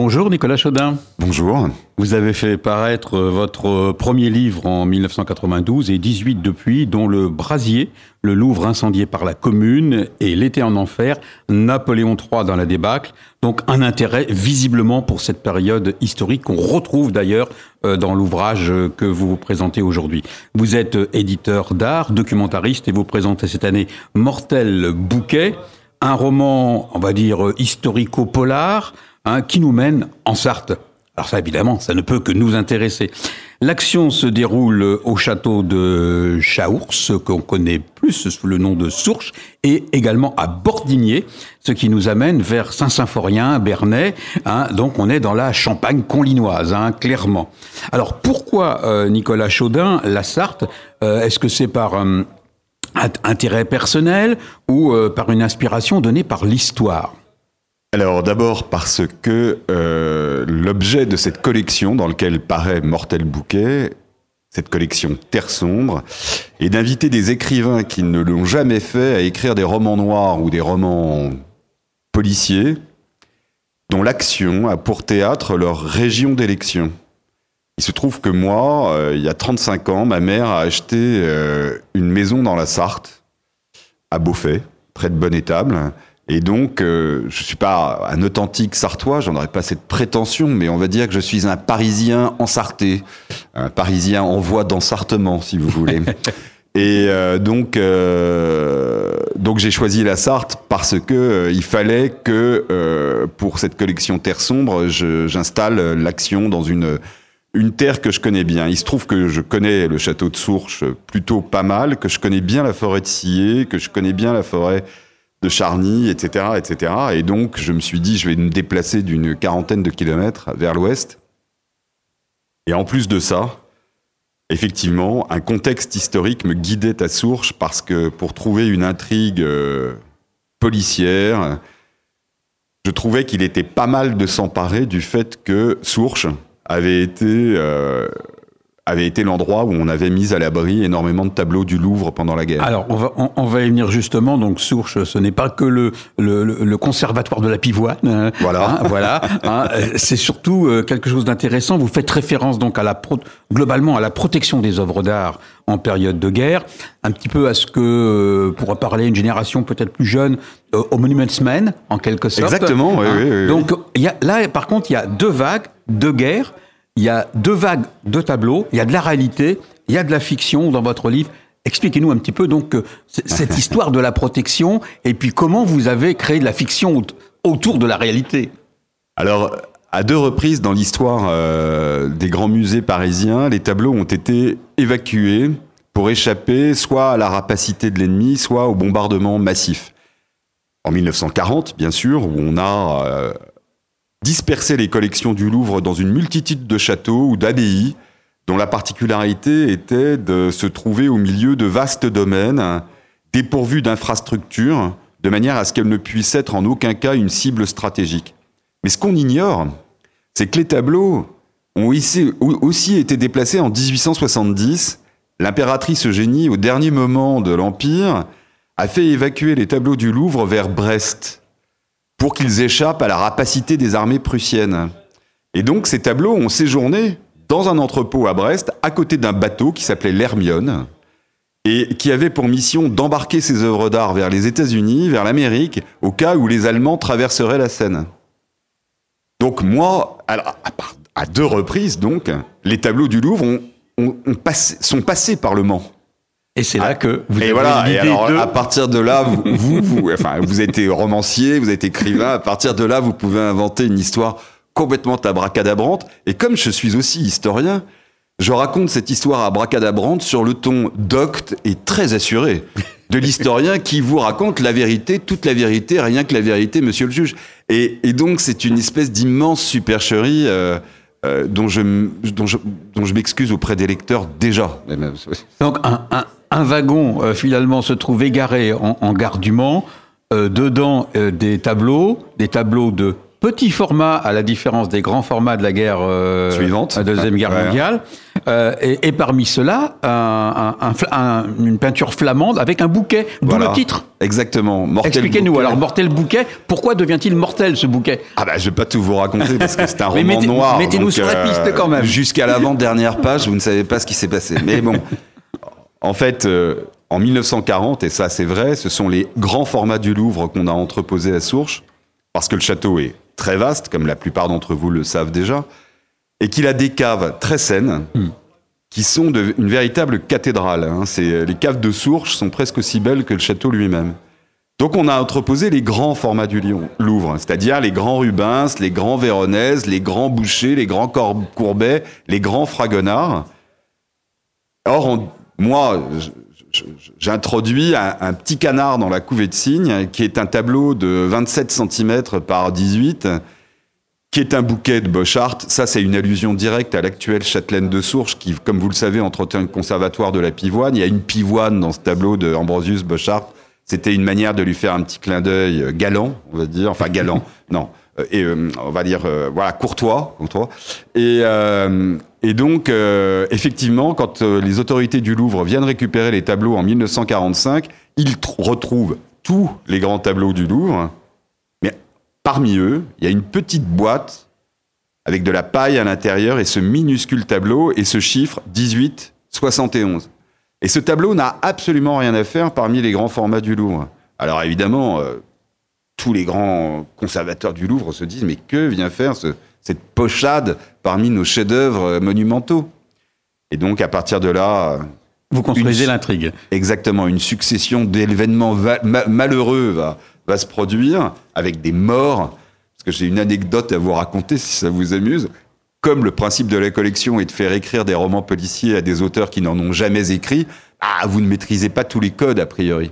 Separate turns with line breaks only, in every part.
Bonjour Nicolas Chaudin.
Bonjour.
Vous avez fait paraître euh, votre euh, premier livre en 1992 et 18 depuis, dont Le Brasier, le Louvre incendié par la Commune et L'été en enfer, Napoléon III dans la débâcle. Donc un intérêt visiblement pour cette période historique qu'on retrouve d'ailleurs euh, dans l'ouvrage que vous vous présentez aujourd'hui. Vous êtes éditeur d'art, documentariste et vous présentez cette année Mortel Bouquet, un roman, on va dire, historico-polar, Hein, qui nous mène en Sarthe. Alors ça, évidemment, ça ne peut que nous intéresser. L'action se déroule au château de Chaours, qu'on connaît plus sous le nom de Sourches, et également à Bordigné, ce qui nous amène vers Saint-Symphorien, Bernay. Hein, donc on est dans la Champagne conlinoise, hein, clairement. Alors pourquoi euh, Nicolas Chaudin, la Sarthe euh, Est-ce que c'est par euh, intérêt personnel ou par une inspiration donnée par l'histoire?
Alors d'abord parce que euh, l'objet de cette collection dans lequel paraît Mortel Bouquet, cette collection Terre sombre, est d'inviter des écrivains qui ne l'ont jamais fait à écrire des romans noirs ou des romans policiers dont l'action a pour théâtre leur région d'élection. Il se trouve que moi, euh, il y a 35 ans, ma mère a acheté euh, une maison dans la Sarthe, à Beaufait, près de Bonne-Étable, et donc, euh, je suis pas un authentique sartois, j'en aurais pas cette prétention, mais on va dire que je suis un Parisien ensarté, un Parisien en voie d'ensartement, si vous voulez. Et euh, donc, euh, donc j'ai choisi la Sarthe parce que euh, il fallait que pour cette collection Terre sombre, j'installe l'action dans une une terre que je connais bien. Il se trouve que je connais le château de Sourches plutôt pas mal, que je connais bien la forêt de Sillé, que je connais bien la forêt de Charny, etc., etc. Et donc, je me suis dit, je vais me déplacer d'une quarantaine de kilomètres vers l'ouest. Et en plus de ça, effectivement, un contexte historique me guidait à Sourches parce que pour trouver une intrigue euh, policière, je trouvais qu'il était pas mal de s'emparer du fait que Sourches avait été euh, avait été l'endroit où on avait mis à l'abri énormément de tableaux du Louvre pendant la guerre.
Alors, on va, on, va y venir justement. Donc, Sourches, ce n'est pas que le, le, le, conservatoire de la pivoine. Hein.
Voilà.
Hein, voilà. Hein, c'est surtout euh, quelque chose d'intéressant. Vous faites référence donc à la pro, globalement à la protection des œuvres d'art en période de guerre, un petit peu à ce que, euh, pour parler une génération peut-être plus jeune, euh, au Monuments Men, en quelque sorte.
Exactement. Oui, oui, oui,
donc, y a, là, par contre, il y a deux vagues, deux guerres il y a deux vagues de tableaux, il y a de la réalité, il y a de la fiction dans votre livre. Expliquez-nous un petit peu donc euh, cette histoire de la protection et puis comment vous avez créé de la fiction autour de la réalité.
Alors, à deux reprises dans l'histoire euh, des grands musées parisiens, les tableaux ont été évacués pour échapper soit à la rapacité de l'ennemi, soit au bombardement massif. En 1940, bien sûr, où on a euh, disperser les collections du Louvre dans une multitude de châteaux ou d'abbayes, dont la particularité était de se trouver au milieu de vastes domaines, dépourvus d'infrastructures, de manière à ce qu'elles ne puissent être en aucun cas une cible stratégique. Mais ce qu'on ignore, c'est que les tableaux ont aussi été déplacés en 1870. L'impératrice Eugénie, au dernier moment de l'Empire, a fait évacuer les tableaux du Louvre vers Brest, pour qu'ils échappent à la rapacité des armées prussiennes. Et donc ces tableaux ont séjourné dans un entrepôt à Brest, à côté d'un bateau qui s'appelait l'Hermione, et qui avait pour mission d'embarquer ses œuvres d'art vers les États-Unis, vers l'Amérique, au cas où les Allemands traverseraient la Seine. Donc moi, à deux reprises, donc, les tableaux du Louvre sont passés par le Mans.
Et c'est là ah, que
vous et voilà. Et alors, à partir de là, vous, vous, vous, enfin, vous êtes romancier, vous êtes écrivain. À partir de là, vous pouvez inventer une histoire complètement abracadabrante. Et comme je suis aussi historien, je raconte cette histoire abracadabrante sur le ton docte et très assuré de l'historien qui vous raconte la vérité, toute la vérité, rien que la vérité, monsieur le juge. Et, et donc, c'est une espèce d'immense supercherie. Euh, euh, dont je, dont je, dont je m'excuse auprès des lecteurs déjà.
Donc un, un, un wagon euh, finalement se trouve égaré en, en gare du Mans, euh, dedans euh, des tableaux, des tableaux de petit format à la différence des grands formats de la guerre
suivante,
la deuxième guerre mondiale. Euh, et, parmi cela, une peinture flamande avec un bouquet, d'où le titre.
Exactement.
Expliquez-nous. Alors, Mortel Bouquet, pourquoi devient-il mortel ce bouquet?
Ah bah, je vais pas tout vous raconter parce que c'est un roman noir.
Mettez-nous sur la piste quand même.
Jusqu'à l'avant-dernière page, vous ne savez pas ce qui s'est passé. Mais bon, en fait, euh, en 1940, et ça c'est vrai, ce sont les grands formats du Louvre qu'on a entreposés à Sourches, parce que le château est très vaste, comme la plupart d'entre vous le savent déjà, et qu'il a des caves très saines, hmm. qui sont de, une véritable cathédrale. Hein. les caves de Sourches sont presque aussi belles que le château lui-même. Donc on a entreposé les grands formats du Louvre, c'est-à-dire les grands Rubens, les grands Véronèse, les grands Boucher, les grands Courbet, les grands Fragonard. Or, moi, j'introduis un, un, petit canard dans la couvée de cygne, qui est un tableau de 27 cm par 18, qui est un bouquet de Bochart. Ça, c'est une allusion directe à l'actuelle châtelaine de Sourches, qui, comme vous le savez, entretient le conservatoire de la pivoine. Il y a une pivoine dans ce tableau de Ambrosius Bochart c'était une manière de lui faire un petit clin d'œil euh, galant, on va dire, enfin galant, non, euh, et euh, on va dire voilà courtois, courtois. Et, et donc effectivement, quand les autorités du Louvre viennent récupérer les tableaux en 1945, ils retrouvent tous les grands tableaux du Louvre, parmi eux, il y a une petite boîte avec de la paille à l'intérieur et ce minuscule tableau et ce chiffre 1871. Et ce tableau n'a absolument rien à faire parmi les grands formats du Louvre. Alors évidemment, euh, tous les grands conservateurs du Louvre se disent mais que vient faire cette pochade parmi nos chefs-d'œuvre euh, monumentaux? Et donc à partir de là,
vous construisez l'intrigue.
Exactement, une succession d'événements malheureux va, va se produire avec des morts. Parce que j'ai une anecdote à vous raconter si ça vous amuse comme le principe de la collection est de faire écrire des romans policiers à des auteurs qui n'en ont jamais écrit, ah, vous ne maîtrisez pas tous les codes a priori.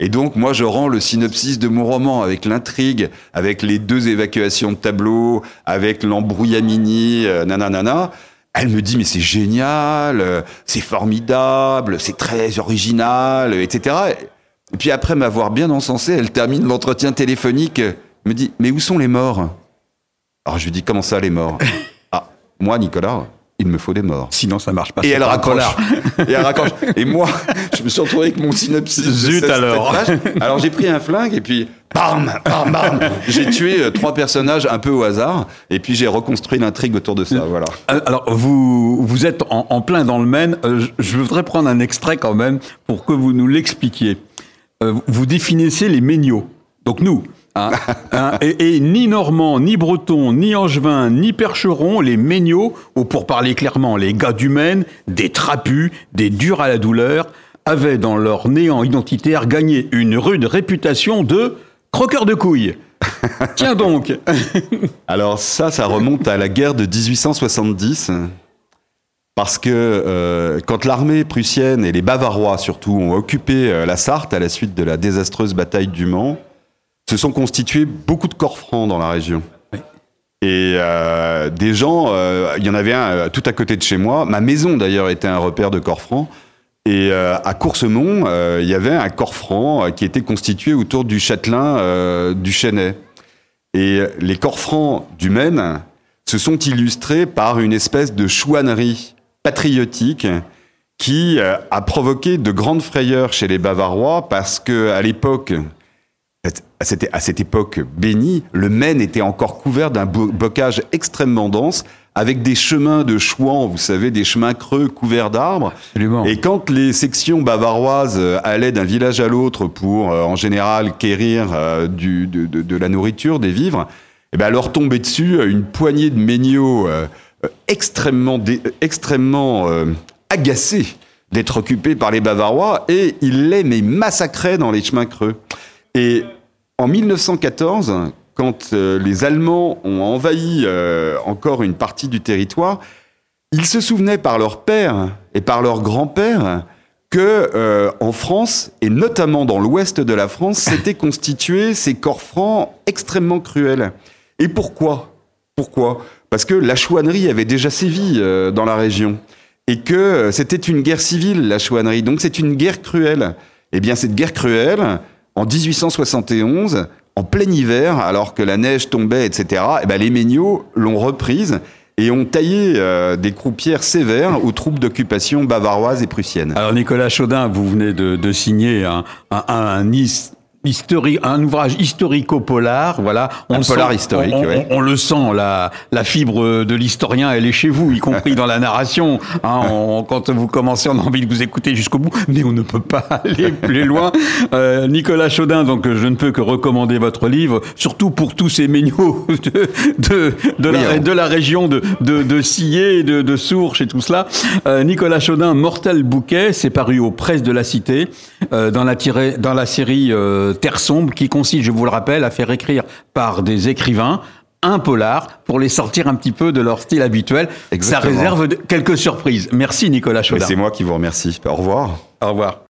Et donc, moi, je rends le synopsis de mon roman avec l'intrigue, avec les deux évacuations de tableaux, avec l'embrouillamini, euh, nanana. Elle me dit, mais c'est génial, euh, c'est formidable, c'est très original, etc. Et puis après m'avoir bien encensé, elle termine l'entretien téléphonique, me dit, mais où sont les morts? Alors je lui dis, comment ça, les morts? Moi, Nicolas, il me faut des morts.
Sinon, ça marche pas.
Et elle, raccroche. et elle raccroche. Et moi, je me suis retrouvé avec mon synopsis.
Zut alors.
Alors j'ai pris un flingue et puis bam, bam, bam. J'ai tué euh, trois personnages un peu au hasard et puis j'ai reconstruit l'intrigue autour de ça. Voilà.
Euh, alors vous vous êtes en, plein dans le Maine. Euh, je voudrais prendre un extrait quand même pour que vous nous l'expliquiez. Vous définissez les méniaux. Donc nous, Hein, hein, et, ni Normand, ni Breton, ni Angevin, ni Percheron, les Méniaux, ou pour parler clairement, les gars du Maine, des trapus, des durs à la douleur, avaient dans leur néant identitaire gagné une rude réputation de croqueurs de couilles. Tiens donc
Alors ça, ça remonte à la guerre de 1870. Parce que euh, quand l'armée prussienne et les Bavarois surtout ont occupé euh, la Sarthe à la suite de la désastreuse bataille du Mans, se sont constitués beaucoup de corps francs dans la région. Et euh, des gens, euh, il y en avait un euh, tout à côté de chez moi. Ma maison d'ailleurs était un repère de corps francs. Et à Coursemont, il y avait un corps franc qui était constitué autour du châtelain du Chênay. Et les corps francs du Maine se sont illustrés par une espèce de chouannerie patriotique qui a provoqué de grandes frayeurs chez les Bavarois parce que à l'époque, à cette, à cette époque bénie, le Maine était encore couvert d'un bocage extrêmement dense, avec des chemins de chouans, vous savez, des chemins creux couverts d'arbres. Et quand les sections bavaroises euh, allaient d'un village à l'autre pour, euh, en général, quérir euh, du, de, de, de, la nourriture, des vivres, eh ben, leur tombait dessus une poignée de méniaux extrêmement, extrêmement agacés d'être occupés par les Bavarois, et ils les mais dans les chemins creux. Et en 1914, quand euh, les Allemands ont envahi euh, encore une partie du territoire, ils se souvenaient par leur père et par leur grand-père que euh, en France et notamment dans l'ouest de la France, s'étaient constitués ces corps francs extrêmement cruels. Et pourquoi? Pourquoi? Parce que la chouannerie avait déjà sévi dans la région et que c'était une guerre civile la chouannerie. Donc c'est une guerre cruelle. Eh bien cette guerre cruelle, en 1871, en plein hiver, alors que la neige tombait, etc., eh ben, les Méniaux l'ont reprise et ont taillé euh, des croupières sévères aux troupes d'occupation bavaroises et prussiennes.
Alors Nicolas Chaudin, vous venez de, signer un, un, un, historique, un ouvrage historico-polar, voilà.
On un polar historique,
on,
ouais.
on, le sent, la, la fibre de l'historien, elle est chez vous, y compris dans la narration. Hein, on, quand vous commencez, on a envie de vous écouter jusqu'au bout, mais on ne peut pas aller plus loin. Euh, Nicolas Chaudin, donc je ne peux que recommander votre livre, surtout pour tous ces méniaux de, de, de, oui, la, de la, région de, de, de Sillé, de, de Sourches et tout cela. Euh, Nicolas Chaudin, Mortel Bouquet, c'est paru aux presses de la Cité, euh, dans, la tirée, dans la série euh, Terre sombre, qui consiste, je vous le rappelle, à faire écrire par des écrivains un polar pour les sortir un petit peu de leur style habituel.
Exactement.
Ça réserve quelques surprises. Merci Nicolas Chaudin.
C'est moi qui vous remercie. Au revoir.
Au revoir.